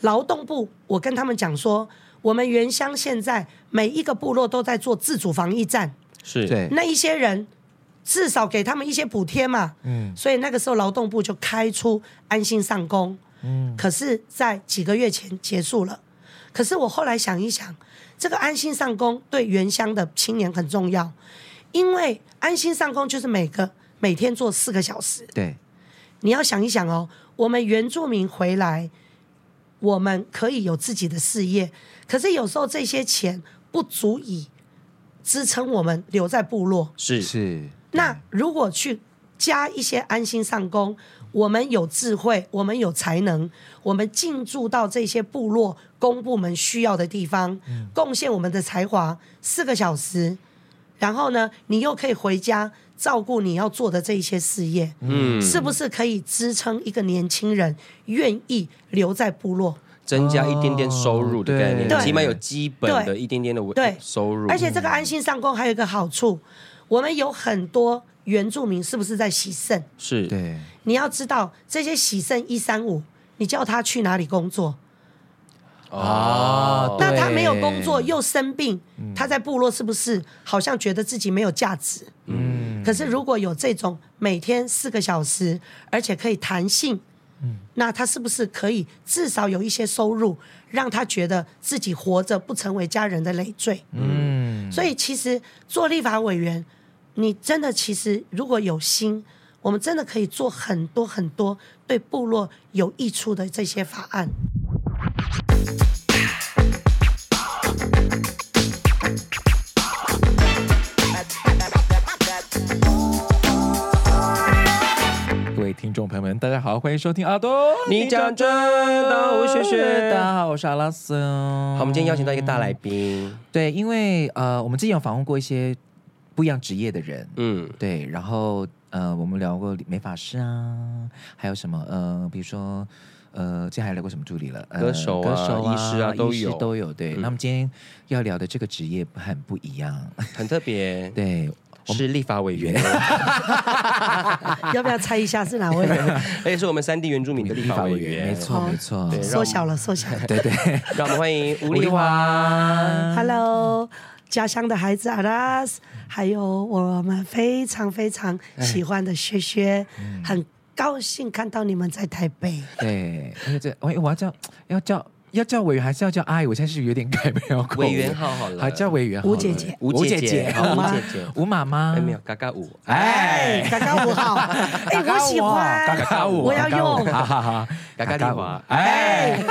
劳动部，我跟他们讲说，我们原乡现在每一个部落都在做自主防疫站，是。对，那一些人至少给他们一些补贴嘛，嗯，所以那个时候劳动部就开出安心上工，嗯，可是，在几个月前结束了。可是我后来想一想，这个安心上工对原乡的青年很重要，因为安心上工就是每个每天做四个小时，对，你要想一想哦，我们原住民回来。我们可以有自己的事业，可是有时候这些钱不足以支撑我们留在部落。是是。那如果去加一些安心上工，我们有智慧，我们有才能，我们进驻到这些部落公部门需要的地方，贡献我们的才华，四个小时，然后呢，你又可以回家。照顾你要做的这一些事业，嗯，是不是可以支撑一个年轻人愿意留在部落，增加一点点收入的概念，对起码有基本的一点点的对收入。而且这个安心上工还有一个好处，我们有很多原住民是不是在洗肾？是，对。你要知道这些洗肾一三五，你叫他去哪里工作？哦，那他没有工作又生病，他在部落是不是好像觉得自己没有价值？嗯，可是如果有这种每天四个小时，而且可以弹性，嗯，那他是不是可以至少有一些收入，让他觉得自己活着不成为家人的累赘？嗯，所以其实做立法委员，你真的其实如果有心，我们真的可以做很多很多对部落有益处的这些法案。众朋友们，大家好，欢迎收听阿东，你讲真的，我学学，大家好，我是阿拉斯。好，我们今天邀请到一个大来宾，对，因为呃，我们之前有访问过一些不一样职业的人，嗯，对，然后呃，我们聊过美发师啊，还有什么呃，比如说。呃，之前还聊过什么助理了？呃、歌手啊、歌手啊、医师啊都有都有。对，嗯、那么今天要聊的这个职业很不一样，很特别。对，是立法委员。要不要猜一下是哪位？而 且是我们三地原住民的立法委员。没错，没错。缩小了，缩小了。对对，让我们欢迎吴丽华。Hello，家乡的孩子阿拉斯，还有我们非常非常喜欢的薛薛，嗯、很。高兴看到你们在台北。对，这，我我要叫要叫要叫委员，还是要叫阿姨？我现在是有点改不了口。委员好好了，还叫委员。吴姐姐，吴姐姐，好吗？吴妈妈，没有，嘎嘎舞。哎，嘎嘎舞好。哎，我喜欢。嘎嘎舞，我要用。哈哈哈，嘎嘎丽华。哎。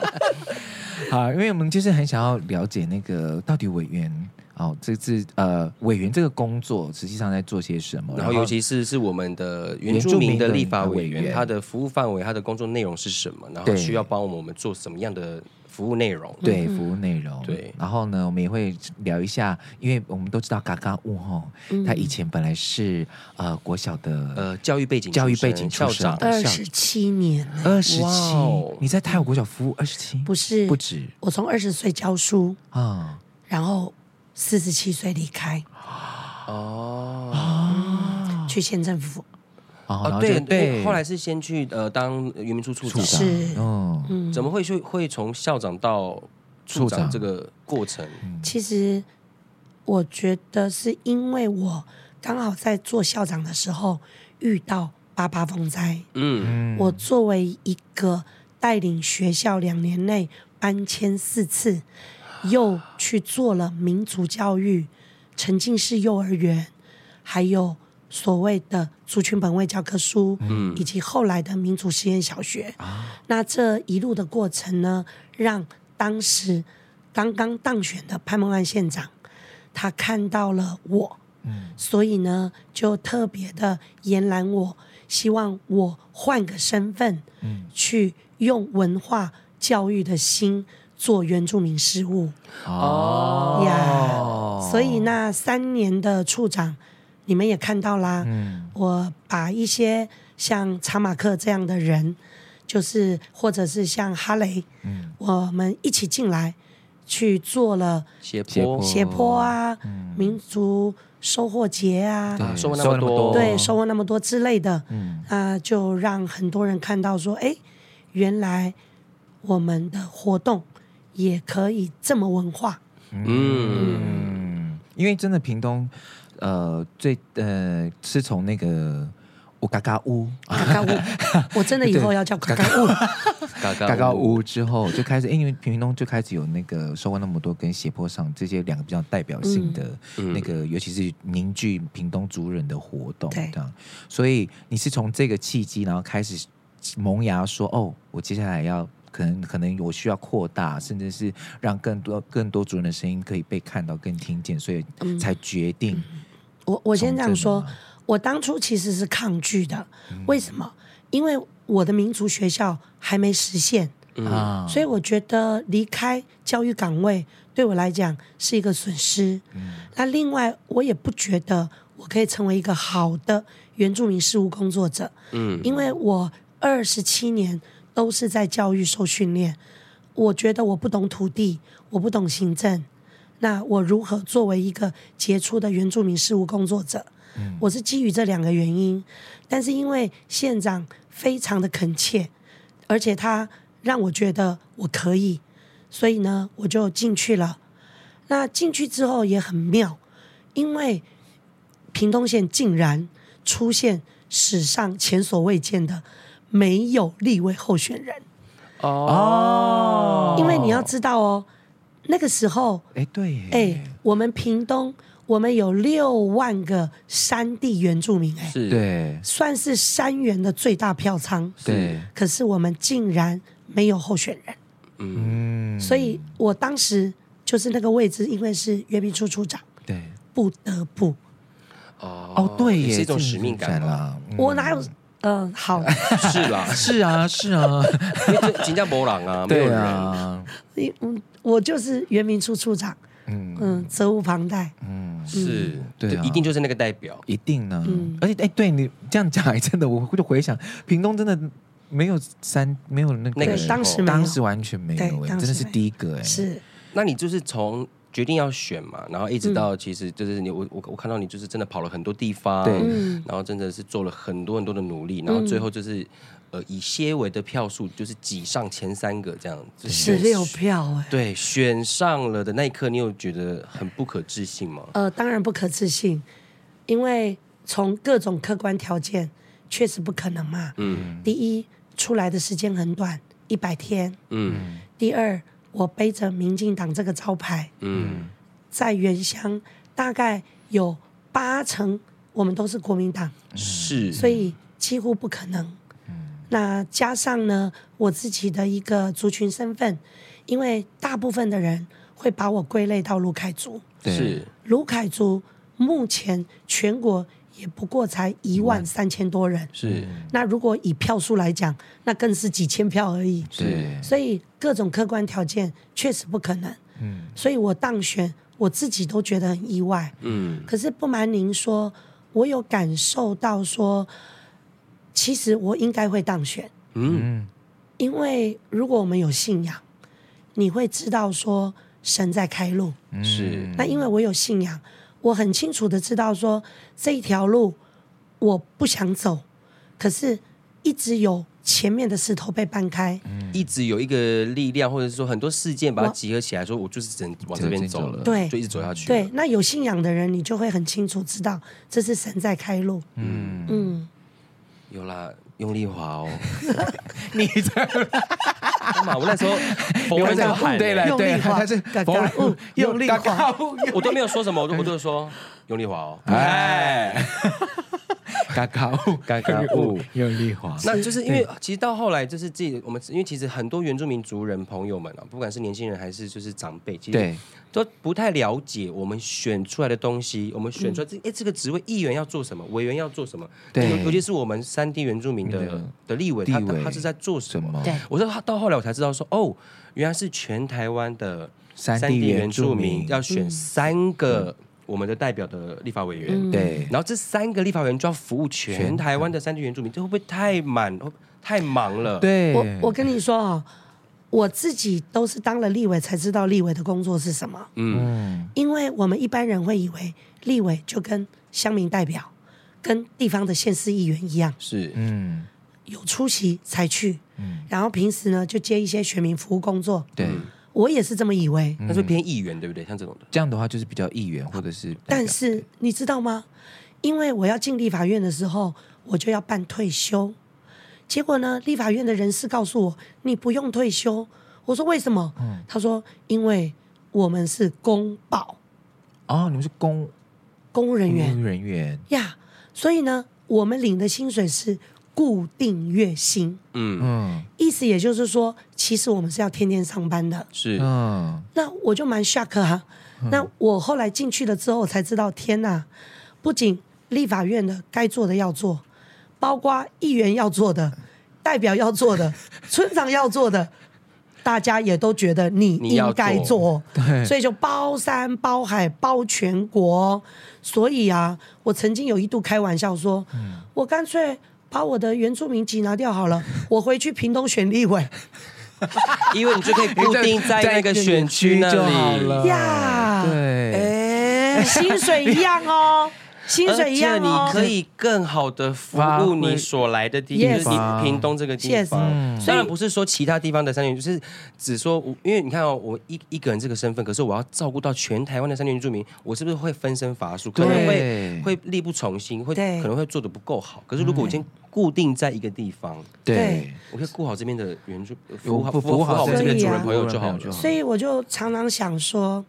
好，因为我们就是很想要了解那个到底委员。哦，这次呃，委员这个工作实际上在做些什么？然后，尤其是是我们的原住民的立法委员，他的服务范围、他的工作内容是什么？然后需要帮我们做什么样的服务内容？对，服务内容。对。然后呢，我们也会聊一下，因为我们都知道嘎嘎屋哈，他以前本来是呃国小的呃教育背景教育背景校长二十七年，二十七，你在泰国国小服务二十七？不是，不止。我从二十岁教书啊，然后。四十七岁离开，哦，去县政府，哦，对对，后来是先去呃当原民处处长，是，嗯，怎么会去会从校长到处长这个过程？其实我觉得是因为我刚好在做校长的时候遇到八八风灾，嗯，我作为一个带领学校两年内搬迁四次。又去做了民族教育、沉浸式幼儿园，还有所谓的族群本位教科书，嗯，以及后来的民族实验小学。啊，那这一路的过程呢，让当时刚刚当选的潘孟安县长，他看到了我，嗯，所以呢，就特别的延揽我，希望我换个身份，嗯，去用文化教育的心。做原住民事务。哦。呀，所以那三年的处长，你们也看到啦。嗯，我把一些像查马克这样的人，就是或者是像哈雷，嗯，我们一起进来去做了斜坡。斜坡。啊，嗯、民族收获节啊，对收获那么多，对，收获那么多之类的，嗯。啊，就让很多人看到说，哎，原来我们的活动也可以这么文化，嗯，嗯因为真的屏东，呃，最呃是从那个。我嘎嘎屋，嘎嘎屋，我真的以后要叫嘎嘎屋。嘎嘎屋之后就开始，因为平东就开始有那个收获那么多跟斜坡上这些两个比较代表性的那个，嗯、尤其是凝聚屏东族人的活动，对这样。所以你是从这个契机，然后开始萌芽说，哦，我接下来要可能可能我需要扩大，甚至是让更多更多族人的声音可以被看到、更听见，所以才决定。嗯、我我先这样说。我当初其实是抗拒的，为什么？因为我的民族学校还没实现，嗯，所以我觉得离开教育岗位对我来讲是一个损失。嗯，那另外我也不觉得我可以成为一个好的原住民事务工作者，嗯，因为我二十七年都是在教育受训练，我觉得我不懂土地，我不懂行政，那我如何作为一个杰出的原住民事务工作者？我是基于这两个原因，但是因为县长非常的恳切，而且他让我觉得我可以，所以呢，我就进去了。那进去之后也很妙，因为屏东县竟然出现史上前所未见的没有立委候选人。哦，因为你要知道哦，那个时候，哎，对，哎，我们屏东。我们有六万个山地原住民，哎，是。对，算是山原的最大票仓，对。可是我们竟然没有候选人，嗯，所以我当时就是那个位置，因为是原民处处长，对，不得不，哦哦，对，也是一种使命感啦。我哪有？嗯，好，是啦，是啊，是啊，因为新加坡人啊，没有人，嗯，我就是原民处处长。嗯。嗯，责无旁贷。嗯，是对，一定就是那个代表，一定呢。嗯。而且，哎，对你这样讲，还真的，我就回想，屏东真的没有三，没有那个，当时当时完全没有，真的是第一个。哎，是。那你就是从决定要选嘛，然后一直到其实就是你，我我我看到你就是真的跑了很多地方，对，然后真的是做了很多很多的努力，然后最后就是。呃，以些微的票数就是挤上前三个这样子，十六票哎，对，选上了的那一刻，你有觉得很不可置信吗？呃，当然不可置信，因为从各种客观条件确实不可能嘛。嗯，第一，出来的时间很短，一百天。嗯，第二，我背着民进党这个招牌。嗯，在原乡大概有八成我们都是国民党，是，所以几乎不可能。那加上呢，我自己的一个族群身份，因为大部分的人会把我归类到卢凯族，是卢凯族，目前全国也不过才一万三千多人，是。那如果以票数来讲，那更是几千票而已，是。所以各种客观条件确实不可能，嗯。所以我当选，我自己都觉得很意外，嗯。可是不瞒您说，我有感受到说。其实我应该会当选，嗯，因为如果我们有信仰，你会知道说神在开路，是。那因为我有信仰，我很清楚的知道说这一条路我不想走，可是一直有前面的石头被搬开，嗯，一直有一个力量，或者是说很多事件把它集合起来，说我就是只能往这边走了，对，就一直走下去。对，那有信仰的人，你就会很清楚知道这是神在开路，嗯。嗯。有啦，用力滑哦！你在干嘛？我那时候 我在喊，对了，对，他是用力滑，我都没有说什么，我都我都说用力滑哦。哎，嘎嘎物，嘎嘎 物，用力滑。那就是因为其实到后来就是自己我们，因为其实很多原住民族人朋友们啊，不管是年轻人还是就是长辈，其实都不太了解我们选出来的东西。我们选出来这哎这个职位，议员要做什么，委员要做什么？对，尤其是我们三地原住民的的立委，他他是在做什么？对，我说他到后来我才知道说哦，原来是全台湾的三地原住民要选三个。我们的代表的立法委员，对，然后这三个立法委员就要服务全台湾的三地原住民，这会不会太满、太忙了？对，我我跟你说啊，我自己都是当了立委才知道立委的工作是什么。嗯，因为我们一般人会以为立委就跟乡民代表、跟地方的县市议员一样，是，嗯，有出席才去，嗯，然后平时呢就接一些选民服务工作，对。我也是这么以为，他是偏议员，对不对？像这种的，这样的话就是比较议员或者是。但是你知道吗？因为我要进立法院的时候，我就要办退休。结果呢，立法院的人事告诉我，你不用退休。我说为什么？嗯，他说因为我们是公保。哦，你们是公公务人员，公务人员呀。所以呢，我们领的薪水是。固定月薪，嗯。嗯，意思也就是说，其实我们是要天天上班的，是，嗯，那我就蛮 shock 哈。那我后来进去了之后，我才知道，天哪！不仅立法院的该做的要做，包括议员要做的、代表要做的、村长要做的，大家也都觉得你应该做，做，对，所以就包山包海包全国。所以啊，我曾经有一度开玩笑说，嗯、我干脆。把我的原住民籍拿掉好了，我回去屏东选立委，因为你就可以固定在那个选区那里 就好了呀。对，哎，薪水一样哦。薪水一样，你可以更好的服务你所来的地方，就是你屏东这个地方。当然不是说其他地方的山原，就是只说，因为你看哦，我一一个人这个身份，可是我要照顾到全台湾的山原住民，我是不是会分身乏术？可能会会力不从心，会可能会做的不够好。可是如果我今天固定在一个地方，对，我可以顾好这边的原住，服务好服务好我们这边的主人朋友就好就好。所以我就常常想说，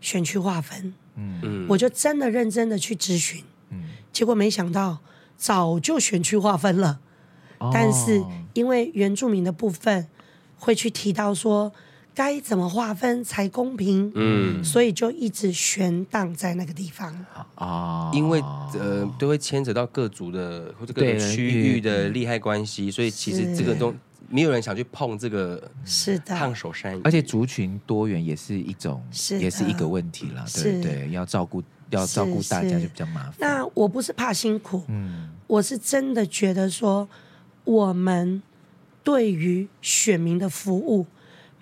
选区划分。嗯，我就真的认真的去咨询，嗯，结果没想到早就选区划分了，哦，但是因为原住民的部分会去提到说该怎么划分才公平，嗯，所以就一直悬荡在那个地方。啊，哦，因为呃都会牵扯到各族的或者各个区域的利害关系，所以其实这个都。没有人想去碰这个，是的，烫手山芋，而且族群多元也是一种，也是一个问题了，对对，要照顾要照顾大家就比较麻烦。那我不是怕辛苦，嗯，我是真的觉得说，我们对于选民的服务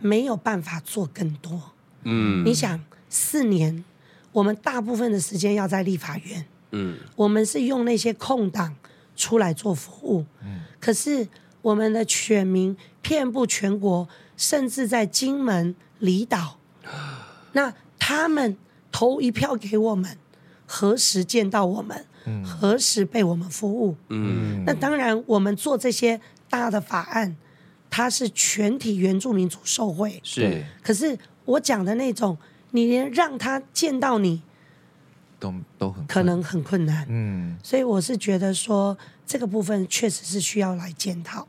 没有办法做更多，嗯，你想四年，我们大部分的时间要在立法院，嗯，我们是用那些空档出来做服务，嗯，可是。我们的选民遍布全国，甚至在金门离岛。那他们投一票给我们，何时见到我们？嗯、何时被我们服务？嗯、那当然，我们做这些大的法案，它是全体原住民族受惠。是。可是我讲的那种，你连让他见到你，都都很可能很困难。嗯。所以我是觉得说，这个部分确实是需要来检讨。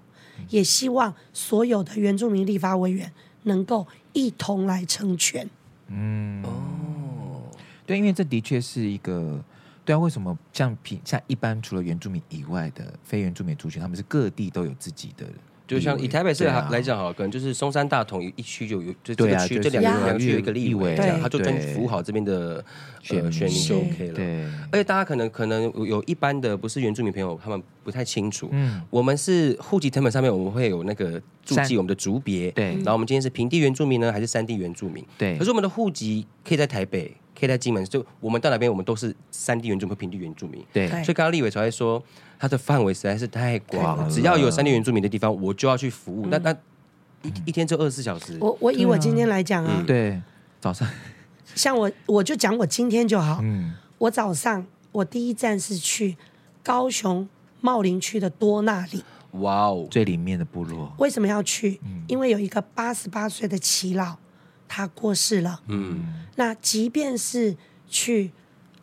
也希望所有的原住民立法委员能够一同来成全。嗯，哦，对，因为这的确是一个，对啊，为什么像平像一般除了原住民以外的非原住民族群，他们是各地都有自己的。就像以台北市来讲，好，可能就是松山大同一区就有，就这个区这两个两区有一个立委，这样他就专服务好这边的选选民就 OK 了。对，而且大家可能可能有一般的不是原住民朋友，他们不太清楚。嗯，我们是户籍成本上面我们会有那个注记我们的族别，对，然后我们今天是平地原住民呢，还是山地原住民？对，可是我们的户籍可以在台北，可以在金门，就我们到哪边我们都是山地原住民和平地原住民。对，所以刚刚立伟才会说。它的范围实在是太广了，只要有山地原住民的地方，我就要去服务。那那一一天就二十四小时。我我以我今天来讲啊，对，早上，像我我就讲我今天就好。嗯，我早上我第一站是去高雄茂林区的多那里。哇哦，最里面的部落。为什么要去？因为有一个八十八岁的耆老，他过世了。嗯，那即便是去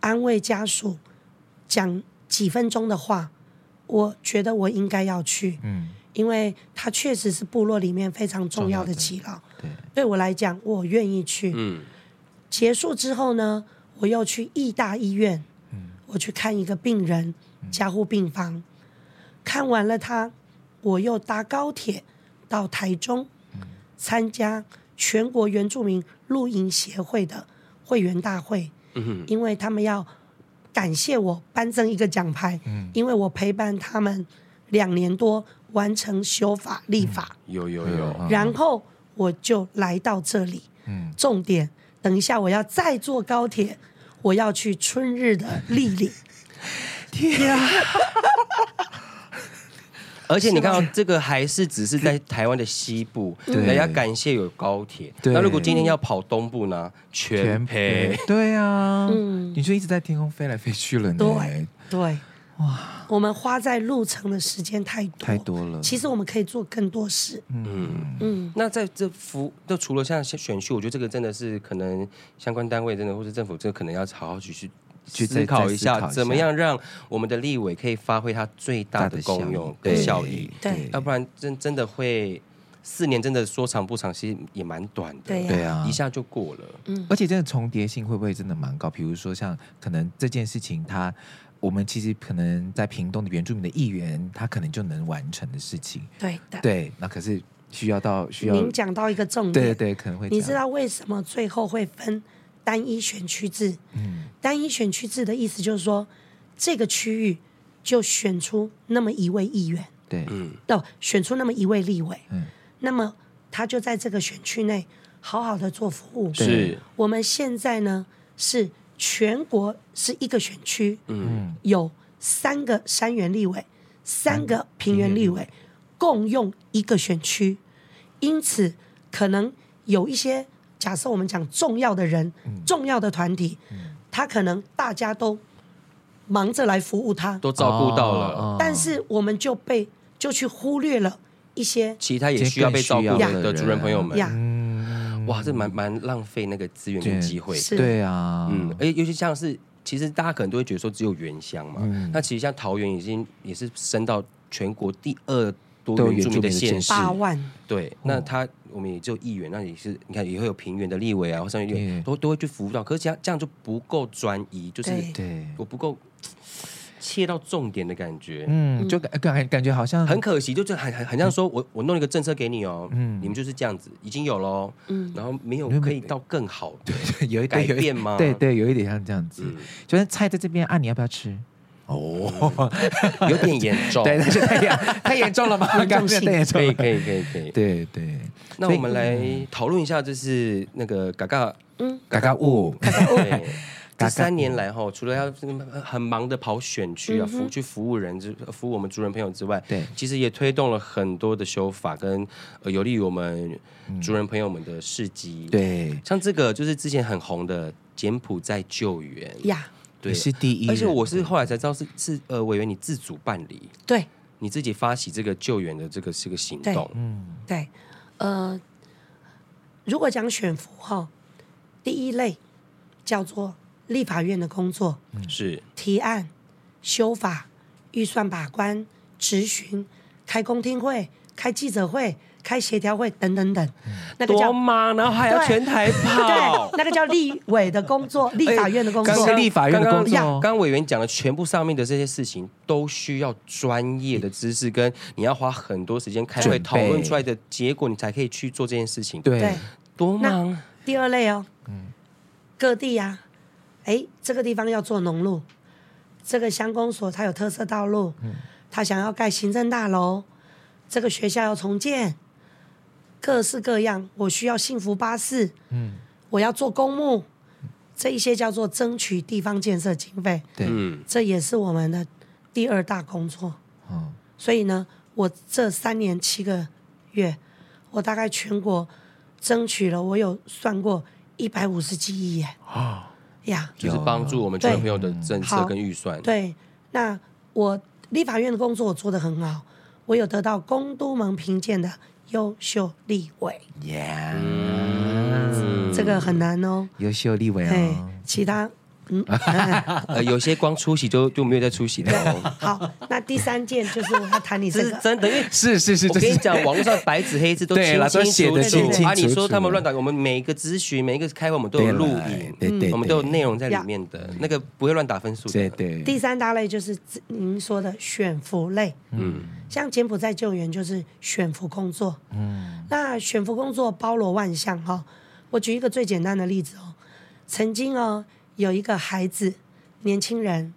安慰家属，讲。几分钟的话，我觉得我应该要去，嗯，因为他确实是部落里面非常重要的耆老，对，对我来讲，我愿意去。嗯，结束之后呢，我又去义大医院，嗯，我去看一个病人，加护病房，嗯，看完了他，我又搭高铁到台中，嗯，参加全国原住民露营协会的会员大会，嗯哼，因为他们要。感谢我颁赠一个奖牌，嗯，因为我陪伴他们两年多完成修法立法，嗯、有有有，然后我就来到这里，嗯，重点，等一下我要再坐高铁，我要去春日的丽丽，天啊！而且你看到这个还是只是在台湾的西部，人家感谢有高铁。那如果今天要跑东部呢？全赔。对啊，嗯，你就一直在天空飞来飞去了呢。对对，哇，我们花在路程的时间太多太多了。其实我们可以做更多事。嗯嗯。那在这服，就除了像选秀，我觉得这个真的是可能相关单位真的或是政府，这个可能要好好去去。去思考一下，怎么样让我们的立委可以发挥它最大的功用跟效益？对，要不然真真的会四年，真的说长不长，其实也蛮短的。对啊，一下就过了。嗯，而且真的重叠性会不会真的蛮高？比如说像可能这件事情，他我们其实可能在屏东的原住民的议员，他可能就能完成的事情。对的，对，那可是需要到需要您讲到一个重点，对对，可能会。你知道为什么最后会分？单一选区制，嗯，单一选区制的意思就是说，这个区域就选出那么一位议员，对，嗯，哦，选出那么一位立委，嗯，那么他就在这个选区内好好的做服务。是，我们现在呢是全国是一个选区，嗯，有三个山原立委，三个平原立委，共用一个选区，因此可能有一些。假设我们讲重要的人、嗯、重要的团体，嗯、他可能大家都忙着来服务他，都照顾到了，哦、但是我们就被就去忽略了一些其他也需要被照顾的主人朋友们。哇，这蛮蛮浪费那个资源跟机会。对啊，嗯，而且尤其像是，其实大家可能都会觉得说只有原乡嘛，嗯、那其实像桃园已经也是升到全国第二。多原住民的县市，八万。对，那他我们也只有议员，那也是你看也会有平原的立委啊，或上面都都会去服务到，可是这样这样就不够专一，就是对。我不够切到重点的感觉，嗯，就感感感觉好像很可惜，就就很很很像说我我弄一个政策给你哦，嗯，你们就是这样子，已经有喽，嗯，然后没有可以到更好的，有一改变吗？对对，有一点像这样子，就是菜在这边啊，你要不要吃？哦，有点严重，对，那就太严太严重了吧？严重性。可以可以可以可以，对对。那我们来讨论一下，就是那个嘎嘎，嗯，嘎嘎物，对，这三年来哈，除了要很忙的跑选区啊，服去服务人，就服务我们族人朋友之外，对，其实也推动了很多的修法，跟有利于我们族人朋友们的事迹。对，像这个就是之前很红的柬埔寨救援。呀。对，是第一，而且我是后来才知道是是呃委员你自主办理，对，你自己发起这个救援的这个这个行动，嗯，对，呃，如果讲选服哈，第一类叫做立法院的工作，嗯、是。提案、修法、预算把关、质询、开公听会、开记者会。开协调会等等等，那个叫多忙，然后还要全台跑，对，那个叫立委的工作，立法院的工作，是立法院的工作。刚刚委员讲的全部上面的这些事情，都需要专业的知识，跟你要花很多时间开会讨论出来的结果，你才可以去做这件事情。对，多忙。第二类哦，各地呀，哎，这个地方要做农路，这个乡公所它有特色道路，他想要盖行政大楼，这个学校要重建。各式各样，我需要幸福巴士，嗯，我要做公墓，这一些叫做争取地方建设经费，对，这也是我们的第二大工作，嗯，所以呢，我这三年七个月，我大概全国争取了，我有算过一百五十几亿耶，啊。呀，就是帮助我们全朋友的政策跟预算，对，那我立法院的工作我做得很好，我有得到公都盟评鉴的。优秀立委，Yeah，这个很难哦。优秀立委哦，其他嗯，呃，有些光出席就就没有再出席了。好，那第三件就是我要谈你这个，是真的，因为是是是，我跟你讲，网络上白纸黑字都清 清楚楚。啊，你说他们乱打，我们每一个咨询、每一个开会，我们都有录影，对对，我们都有内容在里面的，那个不会乱打分数的。对对。第三大类就是您说的选服类，嗯，像柬埔寨救援就是选服工作，嗯，那选服工作包罗万象哈。我举一个最简单的例子哦，曾经哦。有一个孩子，年轻人，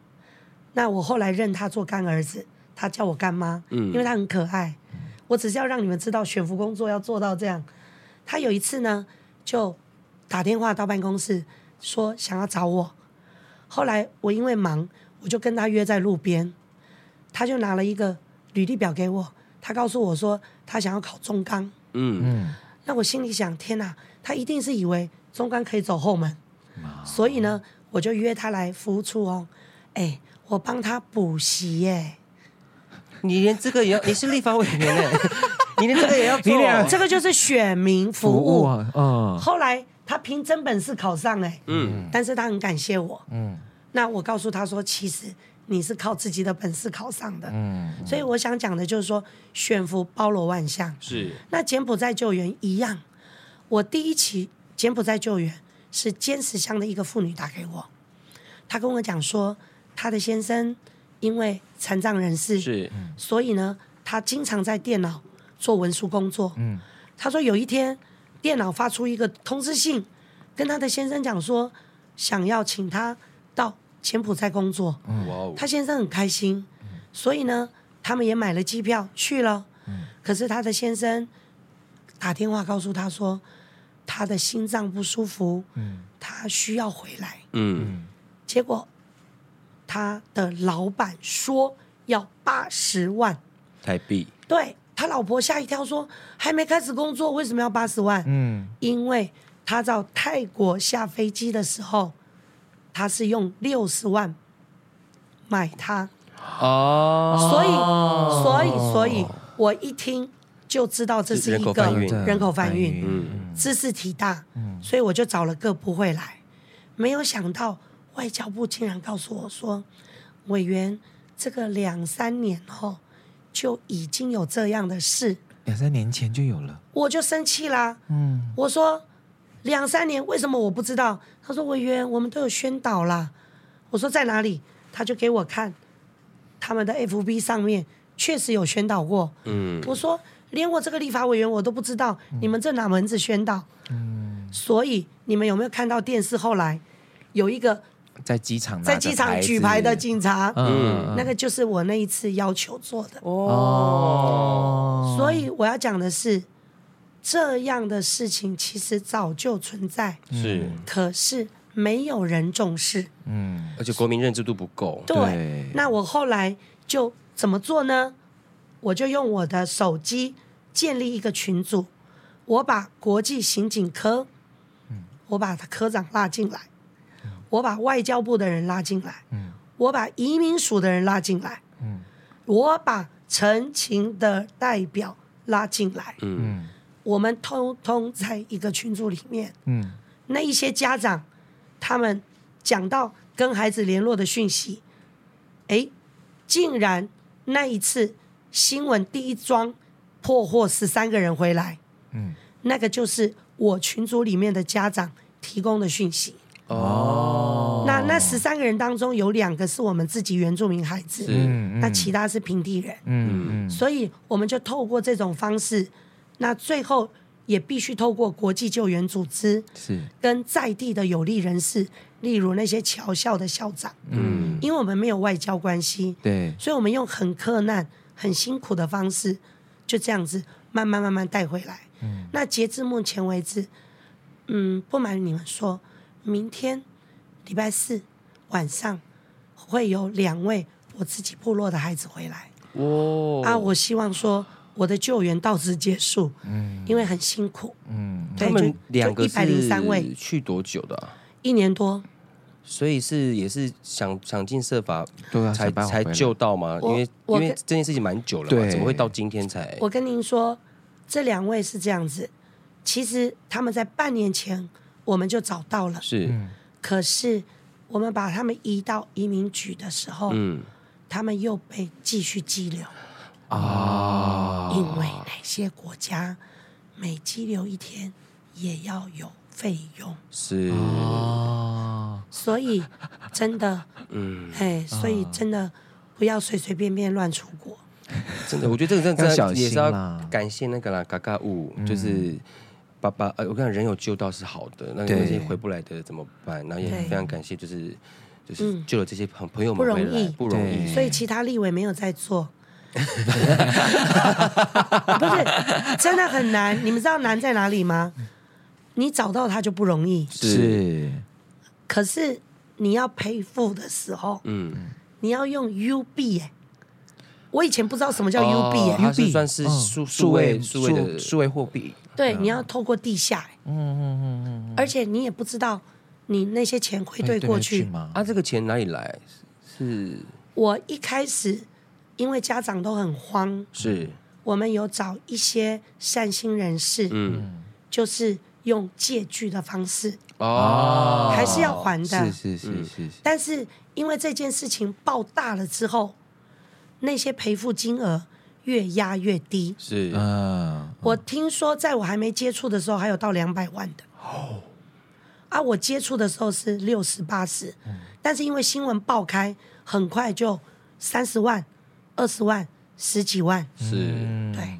那我后来认他做干儿子，他叫我干妈，嗯，因为他很可爱。我只是要让你们知道，选服工作要做到这样。他有一次呢，就打电话到办公室，说想要找我。后来我因为忙，我就跟他约在路边。他就拿了一个履历表给我，他告诉我说他想要考中钢，嗯嗯。那我心里想，天哪，他一定是以为中钢可以走后门。所以呢，我就约他来服务处哦，哎，我帮他补习耶。你连这个也要？你是立法委员哎？你连这个也要做？这个就是选民服务。服务啊，嗯。后来他凭真本事考上哎，嗯，但是他很感谢我，嗯。那我告诉他说，其实你是靠自己的本事考上的，嗯。所以我想讲的就是说，选服包罗万象。是。那柬埔寨救援一样，我第一期柬埔寨救援。是尖石乡的一个妇女打给我，她跟我讲说，她的先生因为残障人士，是，所以呢，他经常在电脑做文书工作。嗯，她说有一天电脑发出一个通知信，跟她的先生讲说，想要请他到柬埔寨工作。嗯，哇哦，她先生很开心，所以呢，他们也买了机票去了。嗯，可是她的先生打电话告诉她说。他的心脏不舒服，嗯，他需要回来，嗯，结果他的老板说要八十万。台币，对，他老婆吓一跳，说还没开始工作，为什么要八十万？嗯，因为他到泰国下飞机的时候，他是用六十万买他，哦，所以，所以，所以我一听。就知道这是一个人口贩运，嗯，兹事体大，嗯，所以我就找了个不会来，没有想到外交部竟然告诉我说，委员，这个两三年后就已经有这样的事，两三年前就有了，我就生气啦，嗯，我说两三年为什么我不知道？他说委员，我们都有宣导啦，我说在哪里？他就给我看他们的 FB 上面确实有宣导过，嗯，我说。连我这个立法委员我都不知道，你们这哪门子宣导？嗯，所以你们有没有看到电视？后来有一个在机场在机场举牌的警察，嗯，那个就是我那一次要求做的哦。所以我要讲的是，这样的事情其实早就存在，是，可是没有人重视，嗯，而且国民认知度不够。对，那我后来就怎么做呢？我就用我的手机。建立一个群组，我把国际刑警科，我把他科长拉进来，我把外交部的人拉进来，我把移民署的人拉进来，我把陈情的代表拉进来，嗯。我们通通在一个群组里面，嗯。那一些家长他们讲到跟孩子联络的讯息，哎，竟然那一次新闻第一桩。破获十三个人回来，嗯，那个就是我群组里面的家长提供的讯息。哦，那那十三个人当中有两个是我们自己原住民孩子，嗯，那其他是平地人，嗯嗯，所以我们就透过这种方式，那最后也必须透过国际救援组织，是。跟在地的有利人士，例如那些侨校的校长，嗯，因为我们没有外交关系，对，所以我们用很克难、很辛苦的方式。就这样子慢慢慢慢带回来。嗯，那截至目前为止，嗯，不瞒你们说，明天礼拜四晚上会有两位我自己部落的孩子回来。哦，啊，我希望说我的救援到此结束。嗯，因为很辛苦。嗯，他们两个一百零三位去多久的啊？一年多。所以是也是想想尽设法，对啊，才才救到嘛？因为因为这件事情蛮久了嘛，怎么会到今天才？我跟您说，这两位是这样子，其实他们在半年前我们就找到了，是，可是我们把他们移到移民局的时候，嗯，他们又被继续羁留啊，因为哪些国家每羁留一天也要有费用，是哦，所以真的，嗯，嘿，所以真的不要随随便便乱出国，真的，我觉得这个真的真的也是要感谢那个啦，嘎嘎物，就是。爸爸，呃，我看人有救到是好的，那那些回不来的怎么办？然后也非常感谢，就是就是救了这些朋朋友们回来，不容易，不容易。所以其他立委没有在做，不是真的很难。你们知道难在哪里吗？你找到他就不容易，是。可是你要赔付的时候，嗯，你要用 UB 哎，我以前不知道什么叫 UB 哎，它是算是数数位数位的数位货币。对，你要透过地下，嗯嗯嗯嗯，而且你也不知道你那些钱汇兑过去。吗？啊，这个钱哪里来？是，我一开始因为家长都很慌，是。我们有找一些善心人士，嗯，就是用借据的方式，哦，还是要还的，是是是是。但是因为这件事情爆大了之后，那些赔付金额。越压越低，是嗯，我听说在我还没接触的时候，还有到两百万的哦。啊，我接触的时候是六十八十，但是因为新闻爆开，很快就三十万、二十万、十几万，是，对。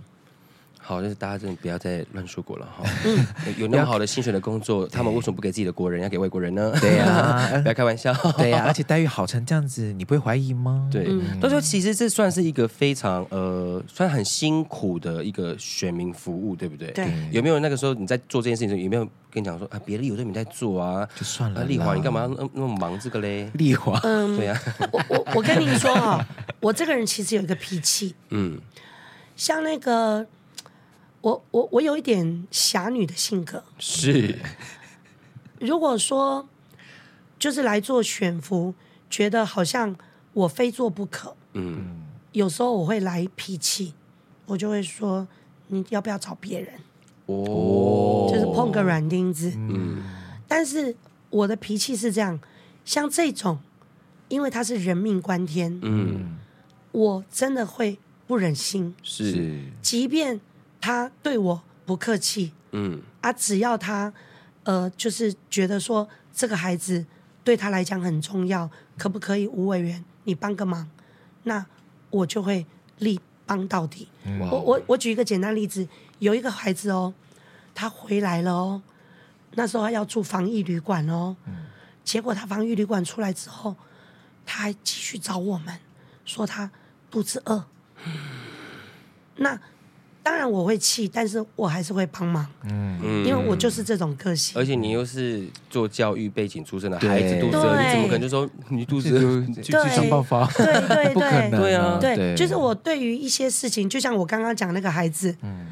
好，就是大家真的不要再乱出国了哈。嗯，有那么好的薪水的工作，他们为什么不给自己的国人，要给外国人呢？对呀，不要开玩笑。对呀，而且待遇好成这样子，你不会怀疑吗？对，都说其实这算是一个非常呃，算很辛苦的一个选民服务，对不对？对。有没有那个时候你在做这件事情的时候，有没有跟你讲说啊，别的有的你在做啊，就算了。丽华，你干嘛那那么忙这个嘞？丽华，嗯，对呀。我我我跟你说啊，我这个人其实有一个脾气，嗯，像那个。我我我有一点侠女的性格，是。如果说就是来做选服，觉得好像我非做不可，嗯，有时候我会来脾气，我就会说你要不要找别人？哦，就是碰个软钉子，嗯。但是我的脾气是这样，像这种，因为他是人命关天，嗯，我真的会不忍心，是，即便。他对我不客气，嗯，啊，只要他，呃，就是觉得说这个孩子对他来讲很重要，可不可以吴委员你帮个忙？那我就会力帮到底。哇我我我举一个简单例子，有一个孩子哦，他回来了哦，那时候他要住防疫旅馆哦，嗯，结果他防疫旅馆出来之后，他还继续找我们，说他肚子饿，嗯，那。当然我会气，但是我还是会帮忙，嗯，因为我就是这种个性。而且你又是做教育背景出身的孩子，肚子饿，你怎么可能就说你肚子饿就去想爆发？对对对，对啊，对，就是我对于一些事情，就像我刚刚讲那个孩子，嗯，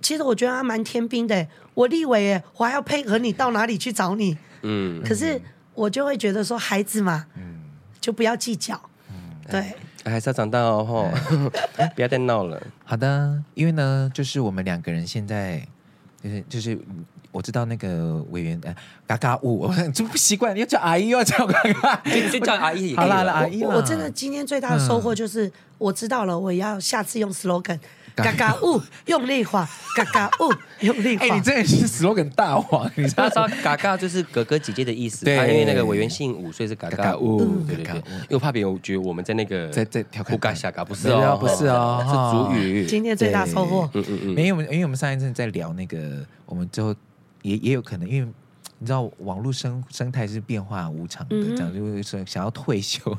其实我觉得他蛮天兵的。我立委，我还要配合你到哪里去找你，嗯，可是我就会觉得说孩子嘛，嗯，就不要计较，嗯，对。还是要长大哦，吼！不要再闹了。好的，因为呢，就是我们两个人现在，就是就是，我知道那个委员，哎，嘎嘎呜，我怎么不习惯？要叫阿姨，又要叫嘎嘎，就叫阿姨。好啦，阿姨，我真的今天最大的收获就是，我知道了，我要下次用 slogan。嘎嘎呜，用力滑，嘎嘎呜，用力滑。哎，你真的是 slogan 大王，你知道吗？嘎嘎就是哥哥姐姐的意思。对，因为那个委员姓武，所以是嘎嘎呜。对对对，因为我怕别人觉得我们在那个在在调侃。嘎下嘎不是哦，不是哦，是主语。今天最大收获。嗯嗯嗯。因为我们因为我们上一阵在聊那个，我们最后也也有可能，因为你知道网络生生态是变化无常的，这样就是说想要退休。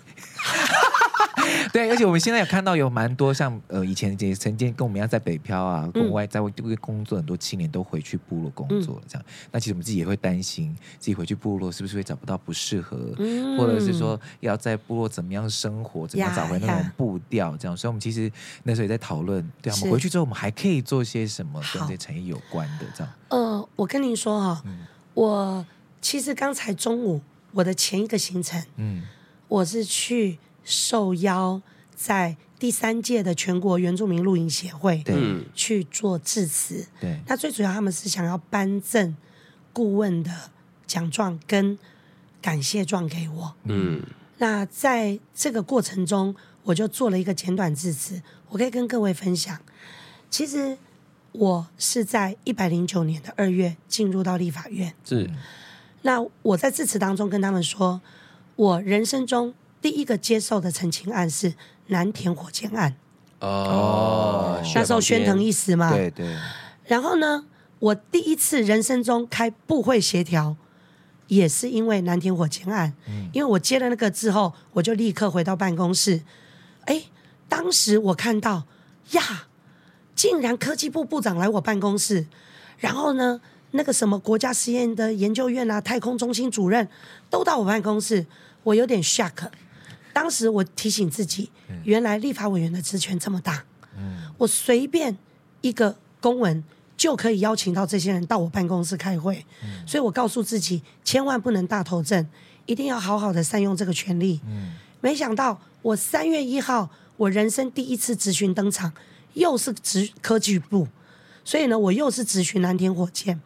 对，而且我们现在有看到有蛮多像呃以前也曾经跟我们一样在北漂啊，国外在工作很多青年都回去部落工作了，这样。嗯、那其实我们自己也会担心，自己回去部落是不是会找不到不适合，嗯、或者是说要在部落怎么样生活，怎么样找回那种步调，这样。所以，我们其实那时候也在讨论，对啊，我们回去之后我们还可以做些什么跟这产业有关的这样。呃，我跟您说哈、哦，嗯、我其实刚才中午我的前一个行程，嗯，我是去。受邀在第三届的全国原住民露营协会对去做致辞，对，那最主要他们是想要颁赠顾问的奖状跟感谢状给我。嗯，那在这个过程中，我就做了一个简短致辞，我可以跟各位分享。其实我是在一百零九年的二月进入到立法院。是，那我在致辞当中跟他们说，我人生中第一个接受的澄清案是南田火箭案。哦，那时候宣腾一时嘛。对对。然后呢，我第一次人生中开部会协调，也是因为南田火箭案。嗯。因为我接了那个之后，我就立刻回到办公室。哎，当时我看到呀，竟然科技部部长来我办公室，然后呢，那个什么国家实验的研究院啊，太空中心主任都到我办公室，我有点 shock。当时我提醒自己，原来立法委员的职权这么大，我随便一个公文就可以邀请到这些人到我办公室开会，所以我告诉自己，千万不能大头症，一定要好好的善用这个权利。没想到我三月一号，我人生第一次质询登场，又是质科技部，所以呢，我又是质询蓝天火箭。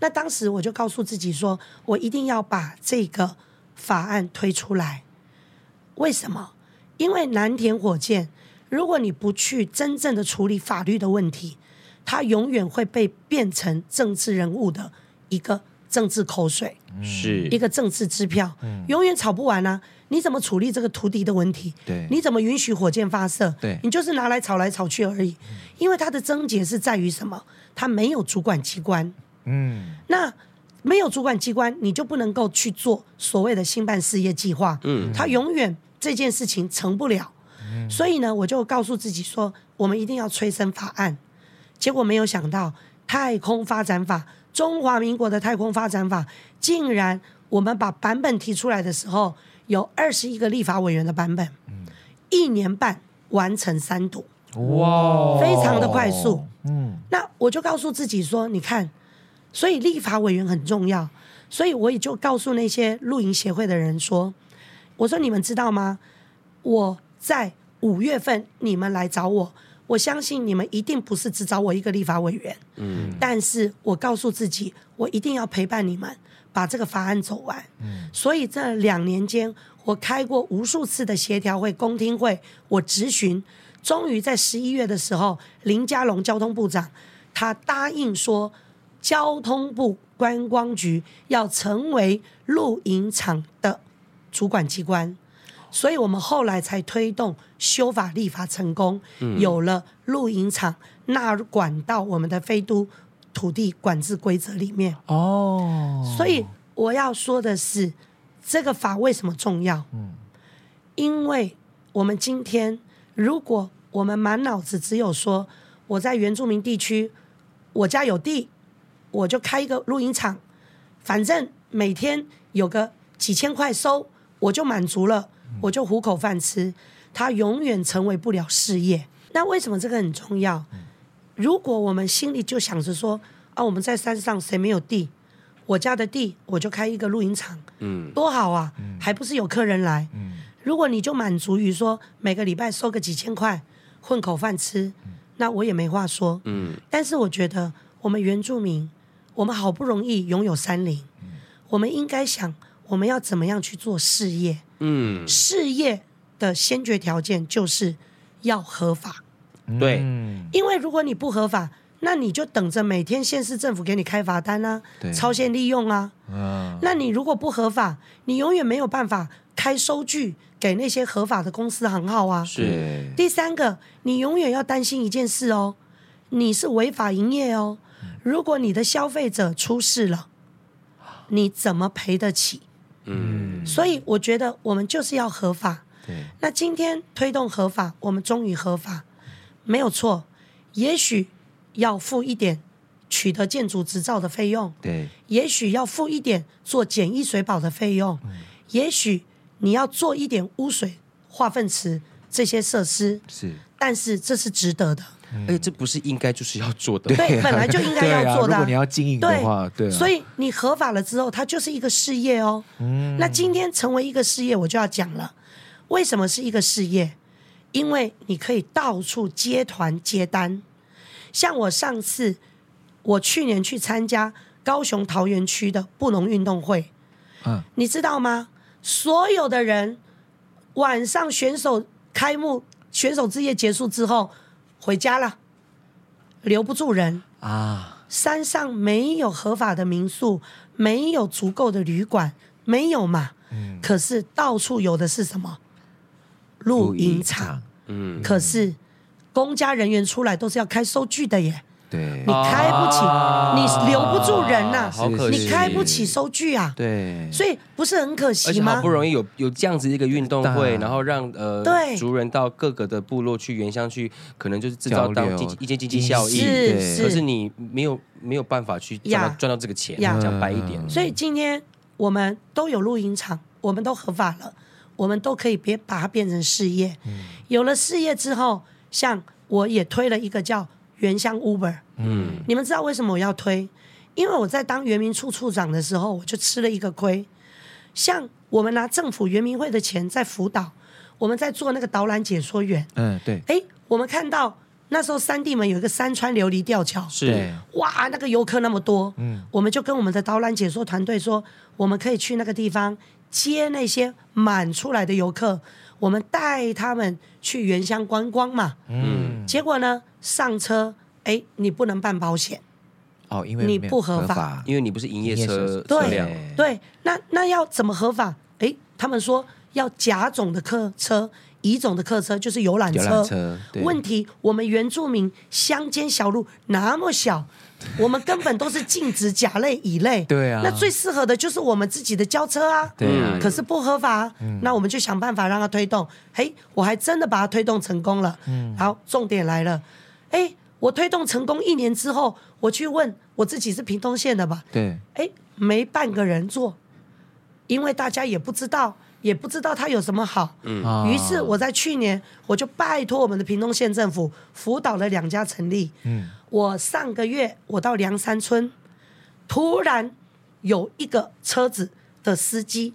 那当时我就告诉自己说，我一定要把这个法案推出来。为什么？因为南田火箭，如果你不去真正的处理法律的问题，它永远会被变成政治人物的一个政治口水，是一个政治支票，永远吵不完啊！你怎么处理这个土地的问题？对，你怎么允许火箭发射？对，你就是拿来吵来吵去而已。因为它的症结是在于什么？它没有主管机关。嗯，那。没有主管机关，你就不能够去做所谓的兴办事业计划。嗯，他永远这件事情成不了。嗯，所以呢，我就告诉自己说，我们一定要催生法案。结果没有想到，太空发展法，中华民国的太空发展法，竟然我们把版本提出来的时候，有二十一个立法委员的版本，嗯，一年半完成三读，哇，非常的快速。嗯，那我就告诉自己说，你看。所以立法委员很重要，所以我也就告诉那些露营协会的人说：“我说你们知道吗？我在五月份你们来找我，我相信你们一定不是只找我一个立法委员，嗯，但是我告诉自己，我一定要陪伴你们把这个法案走完。嗯，所以这两年间，我开过无数次的协调会、公听会，我质询，终于在十一月的时候，林佳龙交通部长他答应说。”交通部观光局要成为露营场的主管机关，所以我们后来才推动修法立法成功，有了露营场纳管到我们的飞都土地管制规则里面。哦，所以我要说的是，这个法为什么重要？嗯，因为我们今天如果我们满脑子只有说我在原住民地区，我家有地。我就开一个露营场，反正每天有个几千块收，我就满足了，我就糊口饭吃。它永远成为不了事业。那为什么这个很重要？如果我们心里就想着说啊，我们在山上谁没有地？我家的地我就开一个露营场，嗯，多好啊，还不是有客人来？如果你就满足于说每个礼拜收个几千块混口饭吃，那我也没话说。嗯，但是我觉得我们原住民。我们好不容易拥有山林，嗯、我们应该想我们要怎么样去做事业。嗯，事业的先决条件就是要合法。对，因为如果你不合法，那你就等着每天县市政府给你开罚单啊，超限利用啊。嗯，那你如果不合法，你永远没有办法开收据给那些合法的公司行号啊。是。第三个，你永远要担心一件事哦，你是违法营业哦。如果你的消费者出事了，你怎么赔得起？嗯，所以我觉得我们就是要合法。对，那今天推动合法，我们终于合法，没有错。也许要付一点取得建筑执照的费用，对，也许要付一点做简易水保的费用，嗯，也许你要做一点污水化粪池这些设施，是，但是这是值得的。而且这不是应该就是要做的，对，本来就应该要做的。如果你要经营的话，对，所以你合法了之后，它就是一个事业哦。嗯，那今天成为一个事业，我就要讲了，为什么是一个事业？因为你可以到处接团接单。像我上次，我去年去参加高雄桃园区的布农运动会，嗯，你知道吗？所有的人晚上选手开幕、选手之夜结束之后回家了，留不住人啊。山上没有合法的民宿，没有足够的旅馆，没有嘛。嗯。可是到处有的是什么？露营场。嗯。可是公家人员出来都是要开收据的耶。对，你开不起，啊、你留不住人呐、啊，好可惜，你开不起收据啊。对，所以不是很可惜吗？好不容易有有这样子一个运动会，然后让呃对族人到各个的部落去原乡去，可能就是制造到经一些经济效益。是是，可是你没有没有办法去赚到赚到这个钱，讲白一点。所以今天我们都有露营场，我们都合法了，我们都可以别把它变成事业。嗯、有了事业之后，像我也推了一个叫。原乡 Uber，嗯，你们知道为什么我要推？因为我在当原民处处长的时候，我就吃了一个亏。像我们拿政府原民会的钱在辅导，我们在做那个导览解说员，嗯，对。哎，我们看到那时候三地门有一个山川琉璃吊桥，是哇，那个游客那么多，嗯，我们就跟我们的导览解说团队说，我们可以去那个地方接那些满出来的游客，我们带他们去原乡观光嘛，嗯，结果呢？上车，哎，你不能办保险，哦，因为你不合法，合法因为你不是营业车对车辆。对，那那要怎么合法？哎，他们说要甲种的客车，乙种的客车就是游览车。游览车，问题我们原住民乡间小路那么小，我们根本都是禁止甲类、乙类。对啊，那最适合的就是我们自己的轿车啊。对啊，可是不合法，嗯，那我们就想办法让它推动。嘿，我还真的把它推动成功了。嗯，好，重点来了。哎，我推动成功一年之后，我去问我自己是屏东县的吧？对。哎，没半个人做，因为大家也不知道，也不知道它有什么好。嗯。于是我在去年，我就拜托我们的屏东县政府辅导了两家成立。嗯。我上个月我到梁山村，突然有一个车子的司机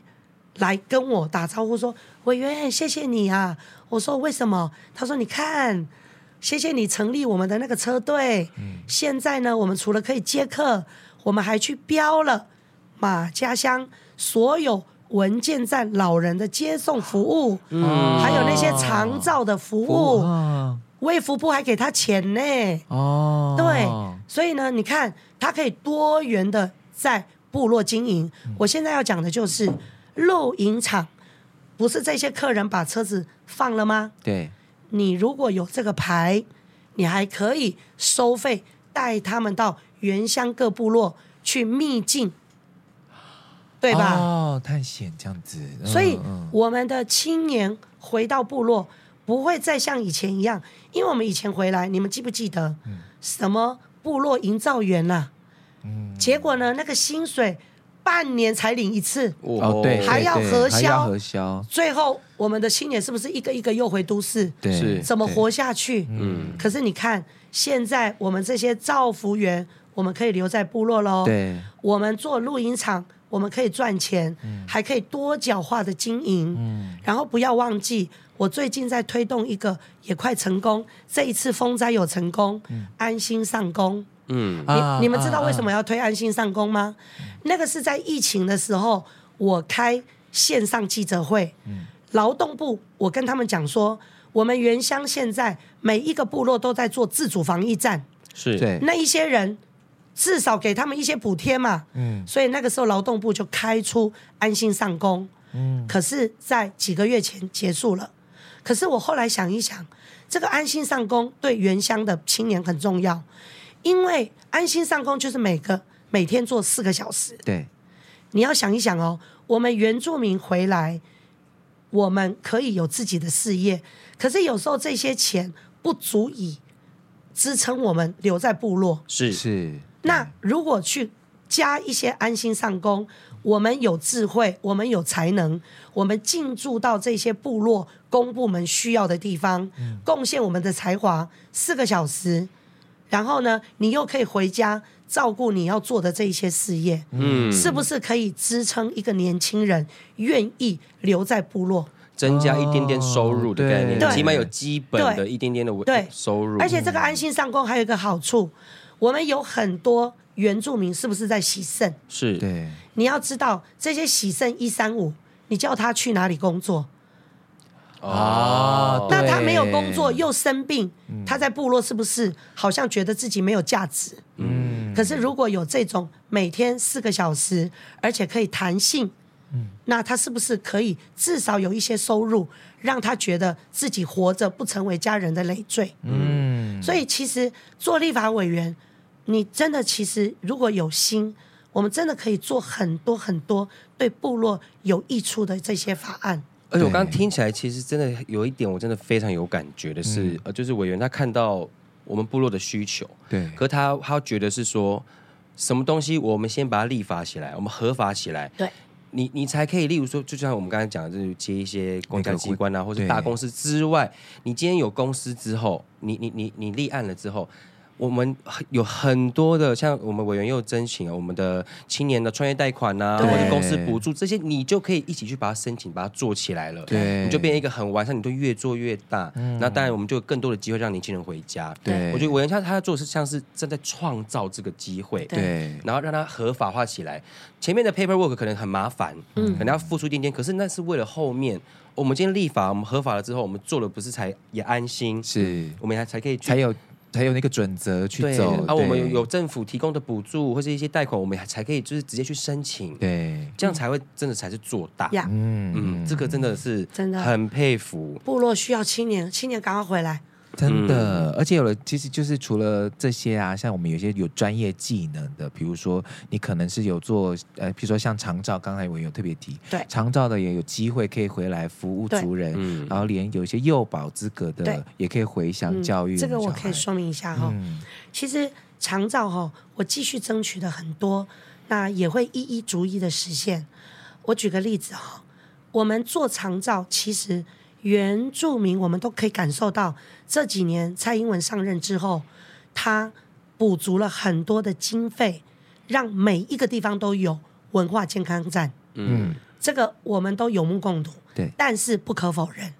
来跟我打招呼说：“委员，谢谢你啊。”我说：“为什么？”他说：“你看。”谢谢你成立我们的那个车队。嗯、现在呢，我们除了可以接客，我们还去标了马家乡所有文件站老人的接送服务，嗯、还有那些长照的服务。卫福部还给他钱呢。哦，对，所以呢，你看他可以多元的在部落经营。嗯、我现在要讲的就是露营场，不是这些客人把车子放了吗？对。你如果有这个牌，你还可以收费带他们到原乡各部落去秘境，对吧？哦，探险这样子。嗯、所以我们的青年回到部落不会再像以前一样，因为我们以前回来，你们记不记得？嗯、什么部落营造员呐、啊？嗯、结果呢，那个薪水。半年才领一次哦，对，还要核销，核销。最后，我们的青年是不是一个一个又回都市？对，是怎么活下去？嗯。可是你看，现在我们这些造福员，我们可以留在部落喽。对。我们做露营场，我们可以赚钱，还可以多角化的经营。嗯。然后不要忘记，我最近在推动一个，也快成功。这一次风灾有成功，安心上工。嗯，你你们知道为什么要推安心上工吗？嗯、那个是在疫情的时候，我开线上记者会，嗯、劳动部我跟他们讲说，我们原乡现在每一个部落都在做自主防疫站，是。对。那一些人至少给他们一些补贴嘛，嗯，所以那个时候劳动部就开出安心上工，嗯，可是，在几个月前结束了，可是我后来想一想，这个安心上工对原乡的青年很重要。因为安心上工就是每个每天做四个小时。对，你要想一想哦，我们原住民回来，我们可以有自己的事业，可是有时候这些钱不足以支撑我们留在部落。是是。那如果去加一些安心上工，我们有智慧，我们有才能，我们进驻到这些部落公部门需要的地方，嗯、贡献我们的才华，四个小时。然后呢，你又可以回家照顾你要做的这一些事业，嗯，是不是可以支撑一个年轻人愿意留在部落，增加一点点收入的概念，哦、起码有基本的一点点的对收入。而且这个安心上工还有一个好处，我们有很多原住民是不是在洗肾？是，对。你要知道这些洗肾一三五，你叫他去哪里工作？哦，那他没有工作又生病，他在部落是不是好像觉得自己没有价值？嗯。可是如果有这种每天四个小时，而且可以弹性，嗯，那他是不是可以至少有一些收入，让他觉得自己活着不成为家人的累赘？嗯。所以其实做立法委员。你真的其实如果有心，我们真的可以做很多很多对部落有益处的这些法案。而且我刚刚听起来，其实真的有一点，我真的非常有感觉的是，呃、嗯，就是委员他看到我们部落的需求，对，可他他觉得是说，什么东西我们先把它立法起来，我们合法起来，对，你你才可以，例如说，就像我们刚才讲的，就是接一些公家机关啊，或者大公司之外，你今天有公司之后，你你你你立案了之后。我们有很多的，像我们委员又申请了我们的青年的创业贷款呐、啊，或者公司补助这些，你就可以一起去把它申请，把它做起来了。对，你就变成一个很完善，你就越做越大。嗯，那当然我们就有更多的机会让年轻人回家。对，我觉得委员他他要做的是像是正在创造这个机会，对，然后让它合法化起来。前面的 paperwork 可能很麻烦，嗯，可能要付出一点点，可是那是为了后面我们今天立法，我们合法了之后，我们做了不是才也安心，是我们还才可以才有。才有那个准则去走，啊，我们有有政府提供的补助或者一些贷款，我们还才可以就是直接去申请，对，这样才会真的才是做大。嗯嗯，这个真的是真的很佩服。部落需要青年，青年赶快回来。真的，嗯、而且有了，其实就是除了这些啊，像我们有些有专业技能的，比如说你可能是有做呃，比如说像长照，刚才我有特别提，对，长照的也有机会可以回来服务族人，嗯，然后连有一些幼保资格的也可以回乡教育、嗯。这个我可以说明一下哈、哦，嗯、其实长照哈，我继续争取的很多，那也会一一逐一的实现。我举个例子哈，我们做长照其实。原住民，我们都可以感受到这几年蔡英文上任之后，他补足了很多的经费，让每一个地方都有文化健康站。嗯，这个我们都有目共睹。对，但是不可否认，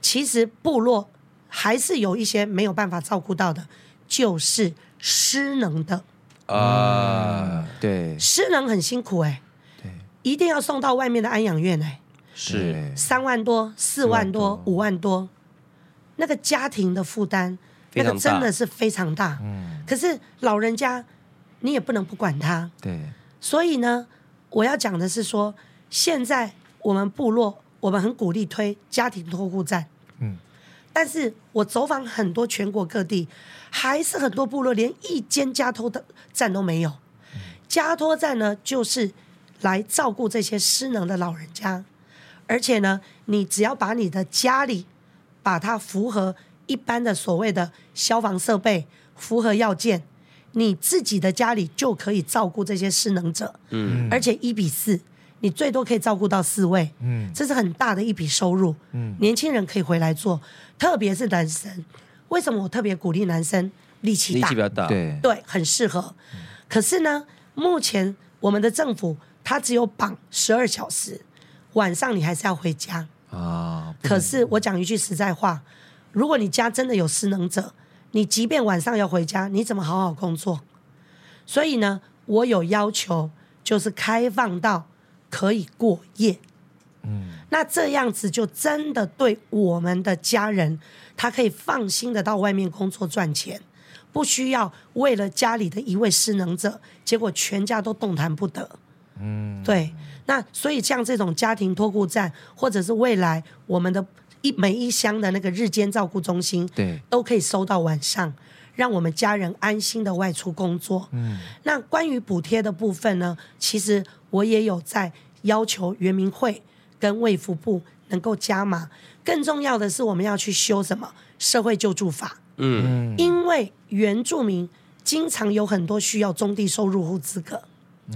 其实部落还是有一些没有办法照顾到的，就是失能的。啊，对，失能很辛苦哎、欸，对，一定要送到外面的安养院哎、欸。是三万多、四万多、五万多，那个家庭的负担，那个真的是非常大。嗯，可是老人家，你也不能不管他。对，所以呢，我要讲的是说，现在我们部落，我们很鼓励推家庭托护站。嗯，但是我走访很多全国各地，还是很多部落连一间家托的站都没有。家托站呢，就是来照顾这些失能的老人家。而且呢，你只要把你的家里，把它符合一般的所谓的消防设备，符合要件，你自己的家里就可以照顾这些失能者。嗯，而且一比四，你最多可以照顾到四位。嗯，这是很大的一笔收入。嗯，年轻人可以回来做，特别是男生。为什么我特别鼓励男生力气大？力气比较大，对对，很适合。可是呢，目前我们的政府它只有绑十二小时。晚上你还是要回家啊！可是我讲一句实在话，如果你家真的有失能者，你即便晚上要回家，你怎么好好工作？所以呢，我有要求，就是开放到可以过夜。嗯，那这样子就真的对我们的家人，他可以放心的到外面工作赚钱，不需要为了家里的一位失能者，结果全家都动弹不得。嗯，对。那所以像这种家庭托顾站，或者是未来我们的一每一乡的那个日间照顾中心，对，都可以收到晚上，让我们家人安心的外出工作。嗯，那关于补贴的部分呢，其实我也有在要求原民会跟卫福部能够加码。更重要的是，我们要去修什么社会救助法？嗯，因为原住民经常有很多需要中低收入户资格。嗯。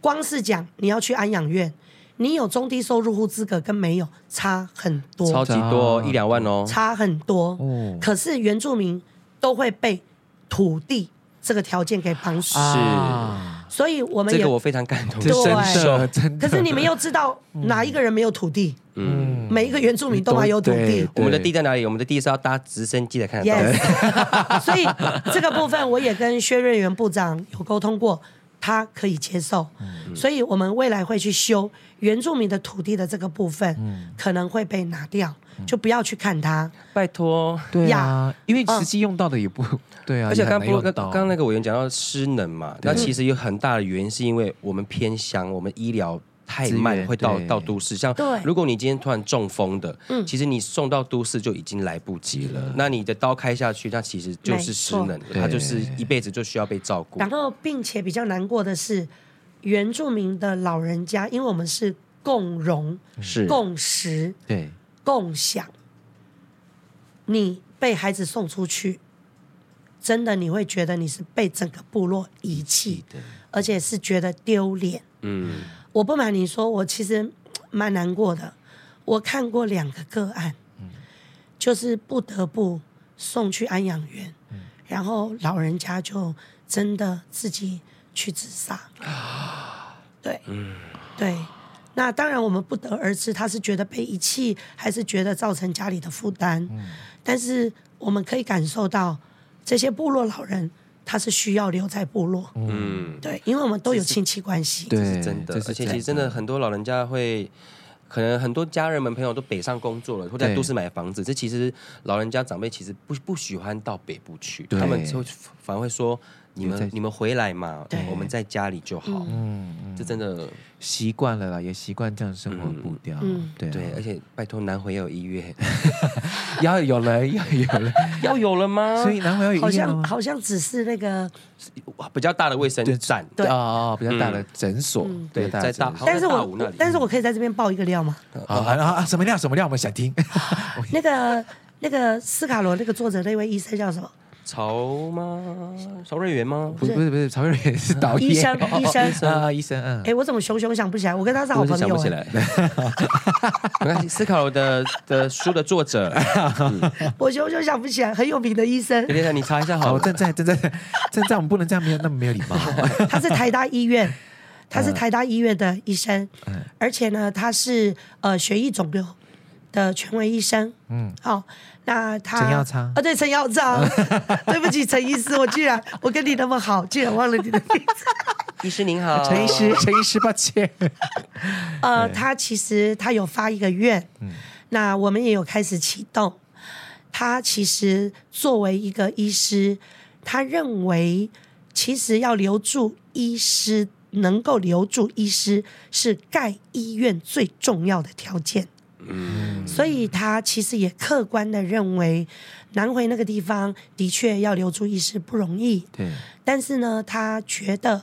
光是讲你要去安养院，你有中低收入户资格跟没有差很多，超级多一两万哦，差很多。哦，可是原住民都会被土地这个条件给绑死。是，所以我们也这个我非常感同，对真的真的。可是你们又知道哪一个人没有土地？嗯，每一个原住民都还有土地。我们的地在哪里？我们的地是要搭直升机来看得到的。Yes. 所以这个部分我也跟薛瑞元部长有沟通过，他可以接受。嗯、所以我们未来会去修原住民的土地的这个部分，嗯、可能会被拿掉。就不要去看它，拜托。对啊，因为实际用到的也不 对啊。而且刚刚刚刚那个委员讲到失能嘛，那其实有很大的原因是因为我们偏乡，我们医疗太慢，会到到都市。像如果你今天突然中风的，其实你送到都市就已经来不及了。那你的刀开下去，那其实就是失能，他就是一辈子就需要被照顾。然后，并且比较难过的是，原住民的老人家，因为我们是共荣，是共识，对。共享，你被孩子送出去，真的你会觉得你是被整个部落遗弃的，而且是觉得丢脸。嗯，我不瞒你说，我其实 蛮难过的。我看过两个个案，嗯，就是不得不送去安养院，嗯，然后老人家就真的自己去自杀。对，嗯，对。那当然，我们不得而知，他是觉得被遗弃，还是觉得造成家里的负担。嗯、但是我们可以感受到，这些部落老人他是需要留在部落。嗯，对，因为我们都有亲戚关系。这是真的，而且其实真的很多老人家会，可能很多家人们朋友都北上工作了，或在都市买房子。这其实老人家长辈其实不不喜欢到北部去，他们就反而会说。你们你们回来嘛？对，我们在家里就好。嗯，这真的习惯了啦，也习惯这样生活步调。嗯，对对，而且拜托南回要有医院，要有了，要有了，要有了吗？所以南回要有医院好像好像只是那个比较大的卫生站，对哦，比较大的诊所，对，在大。但是我但是我可以在这边爆一个料吗？啊 啊什么料？什么料？我们想听。那个那个斯卡罗那个作者那位医生叫什么？曹吗？曹瑞元吗？不是不是不是，曹瑞元是导演。医生医生啊医生嗯。哎，我怎么熊熊想不起来？我跟他是好朋友。想不起来。没关系，思考的的书的作者。我熊熊想不起来，很有名的医生。等一下，你查一下好。我正在正在正在，我们不能这样没有那么没有礼貌。他是台大医院，他是台大医院的医生，而且呢，他是呃血液肿瘤的权威医生。嗯，好。那他陈耀昌啊，对，陈耀昌，对不起，陈医师，我居然我跟你那么好，居然忘了你的名字。医师您好，陈医师，陈医师，抱歉。呃，他其实他有发一个愿，嗯，那我们也有开始启动。他其实作为一个医师，他认为其实要留住医师，能够留住医师是盖医院最重要的条件。嗯，所以他其实也客观的认为，南回那个地方的确要留住医师不容易。对，但是呢，他觉得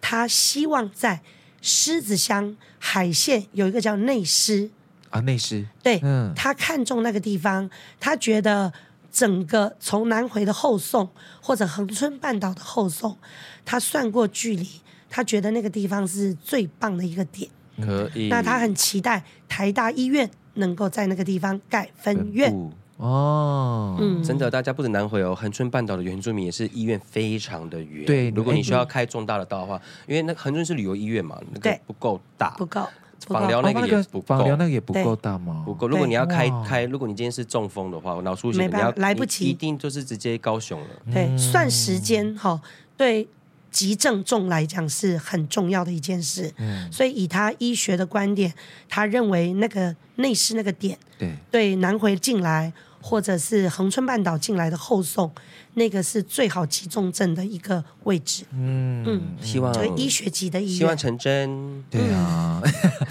他希望在狮子乡海线有一个叫内狮啊，内狮。对，嗯，他看中那个地方，他觉得整个从南回的后送或者恒春半岛的后送，他算过距离，他觉得那个地方是最棒的一个点。可以。那他很期待台大医院。能够在那个地方盖分院哦，嗯，真的，大家不止南回哦，恒春半岛的原住民也是医院非常的远。对，如果你需要开重大的刀的话，因为那恒春是旅游医院嘛，那个不够大，不够。枋寮那个也不够，枋寮那个也不够大吗？不够。如果你要开开，如果你今天是中风的话，脑出血，你要来不及，一定就是直接高雄了。对，算时间哈，对。急症重来讲是很重要的一件事，嗯，所以以他医学的观点，他认为那个内狮那个点，对，对南回进来或者是恒春半岛进来的后送，那个是最好急重症的一个位置，嗯嗯，希望医学级的医院，希望成真，对啊，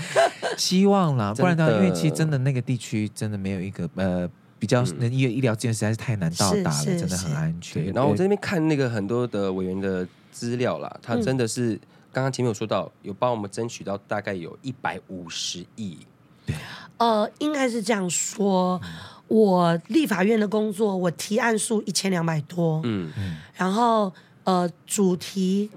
希望啦，不然的话，因为其实真的那个地区真的没有一个呃比较能医医疗资源实在是太难到达了，真的很安全。然后我在那边看那个很多的委员的。资料啦，他真的是刚刚前面有说到，有帮我们争取到大概有一百五十亿。对，呃，应该是这样说。我立法院的工作，我提案数一千两百多。嗯嗯。然后呃，主题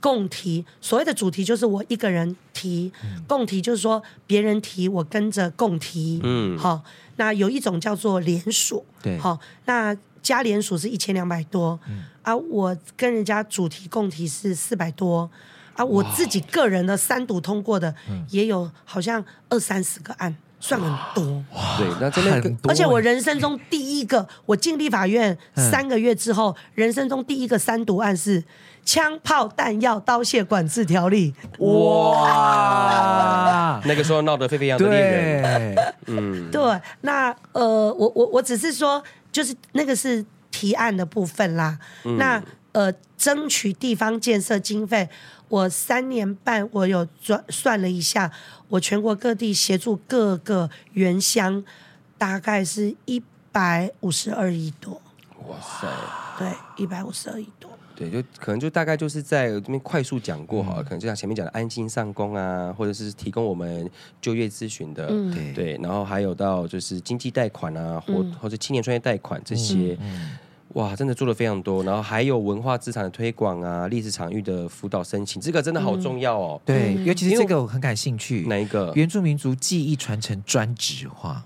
共提，所谓的主题就是我一个人提，共提就是说别人提，我跟着共提。嗯。好，那有一种叫做联署。对。好，那。加联署是一千两百多，嗯、啊，我跟人家主题共题是四百多，啊，我自己个人的三读通过的也有好像二三十个案，算很多。哇对，那真的很多。而且我人生中第一个，我进立法院三个月之后，嗯、人生中第一个三读案是枪炮弹药刀械管制条例。哇，那个时候闹得沸沸扬扬的恋人。嗯，对，那呃，我我我只是说。就是那个是提案的部分啦。嗯、那呃，争取地方建设经费，我三年半我有算算了一下，我全国各地协助各个原乡，大概是一百五十二亿多。哇塞！对，一百五十二亿多。对，就可能就大概就是在这边快速讲过好了，嗯、可能就像前面讲的安心上工啊，或者是提供我们就业咨询的，嗯、对，然后还有到就是经济贷款啊，或、嗯、或者青年创业贷款这些，嗯嗯、哇，真的做的非常多。然后还有文化资产的推广啊，历史场域的辅导申请，这个真的好重要哦。嗯、对，尤其是这个我很感兴趣，哪一个？原住民族记忆传承专职化。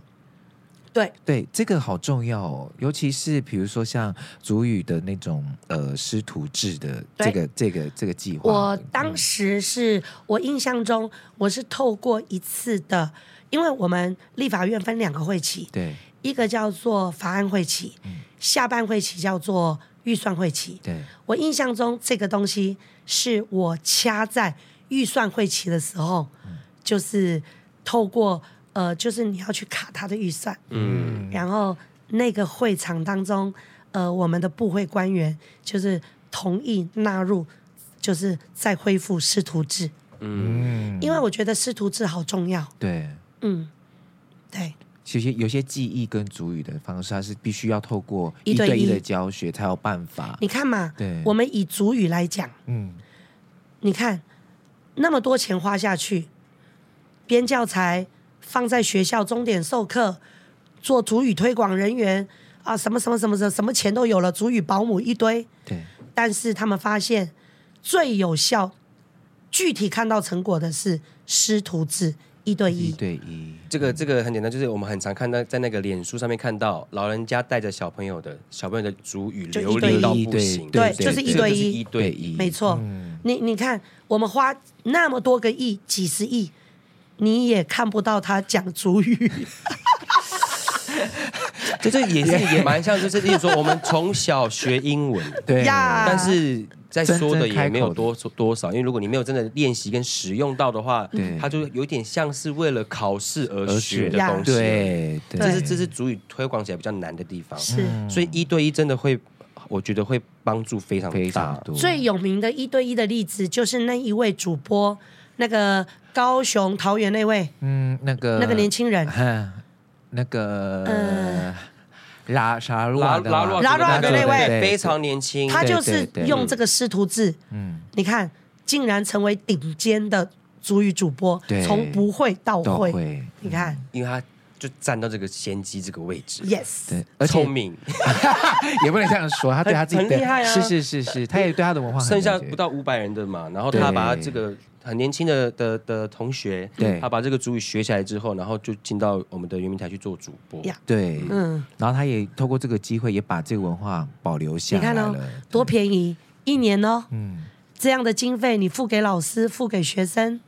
对对，这个好重要哦，尤其是比如说像主语的那种呃师徒制的这个对这个这个计划。我当时是、嗯、我印象中，我是透过一次的，因为我们立法院分两个会期，对，一个叫做法案会期，嗯、下半会期叫做预算会期。对，我印象中这个东西是我掐在预算会期的时候，嗯、就是透过。呃，就是你要去卡他的预算，嗯，然后那个会场当中，呃，我们的部会官员就是同意纳入，就是再恢复师徒制，嗯，因为我觉得师徒制好重要，对，嗯，对，其实有些记忆跟主语的方式，它是必须要透过一对一的教学才有办法。你看嘛，对，我们以主语来讲，嗯，你看那么多钱花下去编教材。放在学校终点授课，做主语推广人员啊，什么什么什么什什么钱都有了，主语保姆一堆。对。但是他们发现最有效、具体看到成果的是师徒制一对一。一对一。这个这个很简单，就是我们很常看到在那个脸书上面看到老人家带着小朋友的小朋友的主语流利到不行。对，就是一对一。一对一。没错。嗯、你你看，我们花那么多个亿，几十亿。你也看不到他讲主语，就这也是也蛮像，就是例如说我们从小学英文，对，但是在说的也没有多多少，因为如果你没有真的练习跟使用到的话，对，它就有点像是为了考试而学的东西，对，这是这是主语推广起来比较难的地方，是，所以一对一真的会，我觉得会帮助非常非常多。最有名的一对一的例子就是那一位主播，那个。高雄桃园那位，嗯，那个那个年轻人，那个呃，拉沙拉拉拉拉的那位。非常年轻，他就是用这个师徒制，嗯，你看，竟然成为顶尖的族语主播，从不会。到会，你看，因为他就站到这个先机这个位置，yes，对，聪明，也不能这样说，他对他自己很厉害啊，是是是是，他也对他的文化，剩下不到五百人的嘛，然后他把他这个。很年轻的的的同学，对，他把这个主语学起来之后，然后就进到我们的圆明台去做主播，对，嗯，然后他也透过这个机会，也把这个文化保留下来了。你看哦，多便宜，一年哦，嗯，这样的经费你付给老师，付给学生，嗯，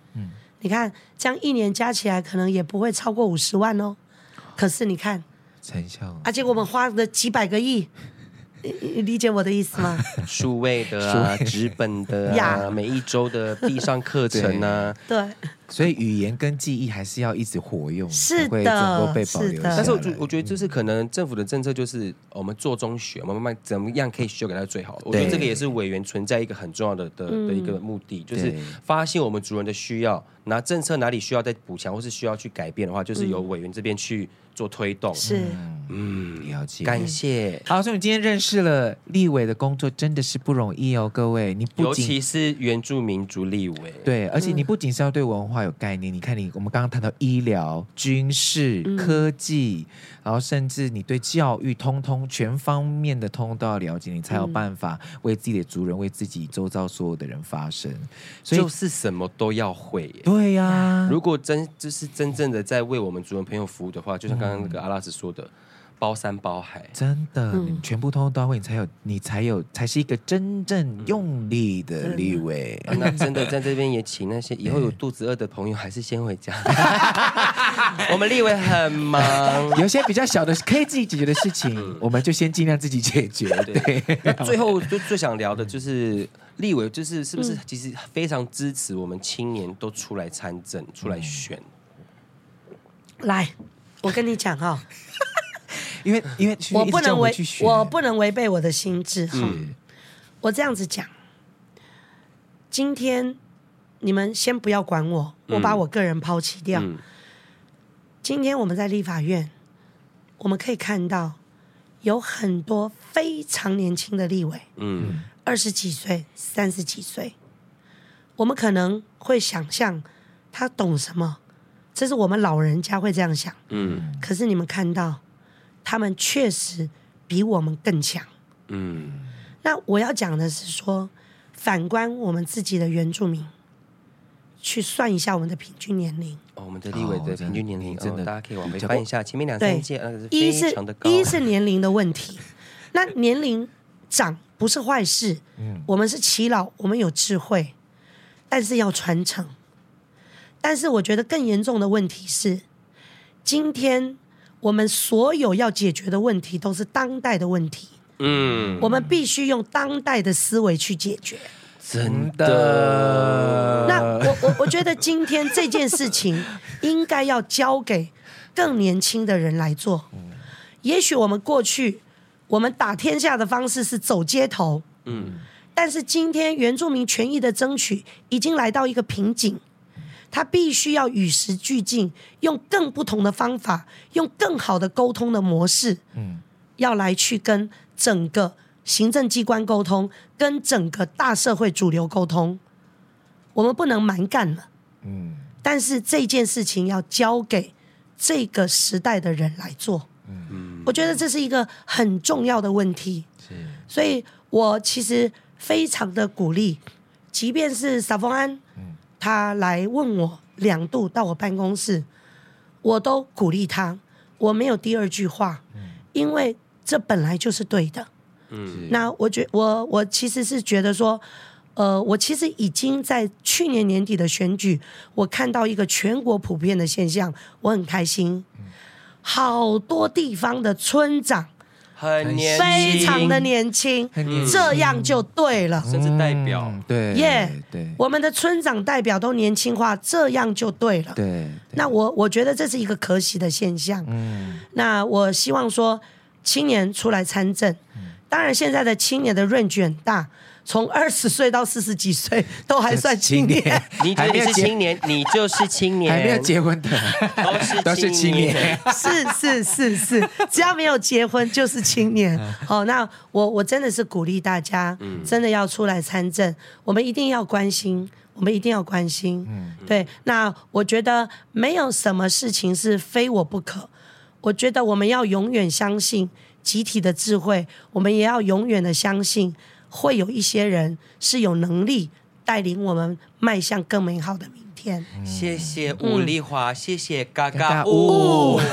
你看这样一年加起来可能也不会超过五十万哦。可是你看成效，而且我们花了几百个亿。你理解我的意思吗？数位的啊，纸本的啊，每一周的必上课程啊，对，所以语言跟记忆还是要一直活用，是的，会能够被保留。但是我觉我觉得就是可能政府的政策，就是我们做中学，我们慢慢怎么样可以修改它最好。我觉得这个也是委员存在一个很重要的的的一个目的，就是发现我们族人的需要，拿政策哪里需要再补强或是需要去改变的话，就是由委员这边去。做推动是，嗯，了解，感谢。好，所以你今天认识了立委的工作真的是不容易哦，各位。你不仅尤其是原住民族立委，对，而且你不仅是要对文化有概念，嗯、你看你我们刚刚谈到医疗、军事、科技，嗯、然后甚至你对教育，通通全方面的通通都要了解，你才有办法为自己的族人、为自己周遭所有的人发声。所以就是什么都要会。对对呀、如果真就是真正的在为我们主人朋友服务的话，就像刚。刚刚那个阿拉斯说的，包山包海，真的，嗯、你全部通通到位，你才有，你才有，才是一个真正用力的立委。嗯啊、那真的在这边也请那些 以后有肚子饿的朋友，还是先回家。我们立委很忙，有些比较小的可以自己解决的事情，嗯、我们就先尽量自己解决。对，对最后就最想聊的就是立委，就是是不是其实非常支持我们青年都出来参政、出来选。来，我跟你讲哈、哦。因为因为我不能违我不能违背我的心智哈，嗯、我这样子讲，今天你们先不要管我，我把我个人抛弃掉。嗯、今天我们在立法院，我们可以看到有很多非常年轻的立委，嗯，二十几岁、三十几岁，我们可能会想象他懂什么，这是我们老人家会这样想，嗯，可是你们看到。他们确实比我们更强。嗯，那我要讲的是说，反观我们自己的原住民，去算一下我们的平均年龄。哦，我们的立委的平均年龄真的，大家可以往回翻一下，前面两三届，对，一是一是年龄的问题。那年龄长不是坏事，嗯，我们是耆老，我们有智慧，但是要传承。但是我觉得更严重的问题是，今天。我们所有要解决的问题都是当代的问题，嗯，我们必须用当代的思维去解决。真的？那我我我觉得今天这件事情应该要交给更年轻的人来做。也许我们过去我们打天下的方式是走街头，嗯，但是今天原住民权益的争取已经来到一个瓶颈。他必须要与时俱进，用更不同的方法，用更好的沟通的模式，嗯，要来去跟整个行政机关沟通，跟整个大社会主流沟通。我们不能蛮干了，嗯，但是这件事情要交给这个时代的人来做，嗯，我觉得这是一个很重要的问题，是，所以我其实非常的鼓励，即便是撒峰安，嗯。他来问我两度到我办公室，我都鼓励他，我没有第二句话，因为这本来就是对的。嗯，那我觉我我其实是觉得说，呃，我其实已经在去年年底的选举，我看到一个全国普遍的现象，我很开心，好多地方的村长。很年轻，非常的年轻，这样就对了。甚至代表，对，耶，对，我们的村长代表都年轻化，这样就对了。对，那我我觉得这是一个可喜的现象。嗯，那我希望说青年出来参政，当然现在的青年的 range 很大。从二十岁到四十几岁都还算青年，你觉得你是青年，你就是青年，还没有结婚的 都是 都是青年，是是是是，只要没有结婚就是青年。好，那我我真的是鼓励大家，真的要出来参政，我们一定要关心，我们一定要关心。嗯，对，那我觉得没有什么事情是非我不可，我觉得我们要永远相信集体的智慧，我们也要永远的相信。会有一些人是有能力带领我们迈向更美好的明天。嗯、谢谢吴丽华，嗯、谢谢嘎嘎乌。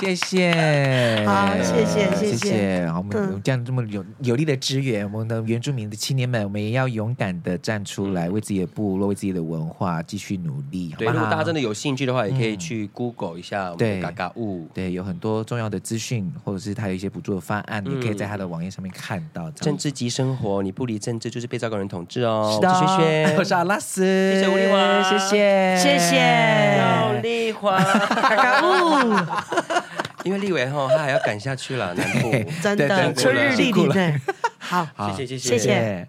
谢谢，好，谢谢，谢谢。好，我们这样这么有有力的支援，我们的原住民的青年们，我们也要勇敢的站出来，为自己的部落，为自己的文化继续努力。对，如果大家真的有兴趣的话，也可以去 Google 一下我们的嘎嘎物。对，有很多重要的资讯，或者是他有一些补助的方案，你可以在他的网页上面看到。政治及生活，你不离政治就是被赵高人统治哦。是的，谢谢，我是阿拉斯，谢谢吴丽华，谢谢，谢谢吴丽华，嘎嘎乌。因为立委后，他还要赶下去了，南部。真的春日丽丽对，好，谢谢谢谢。谢谢。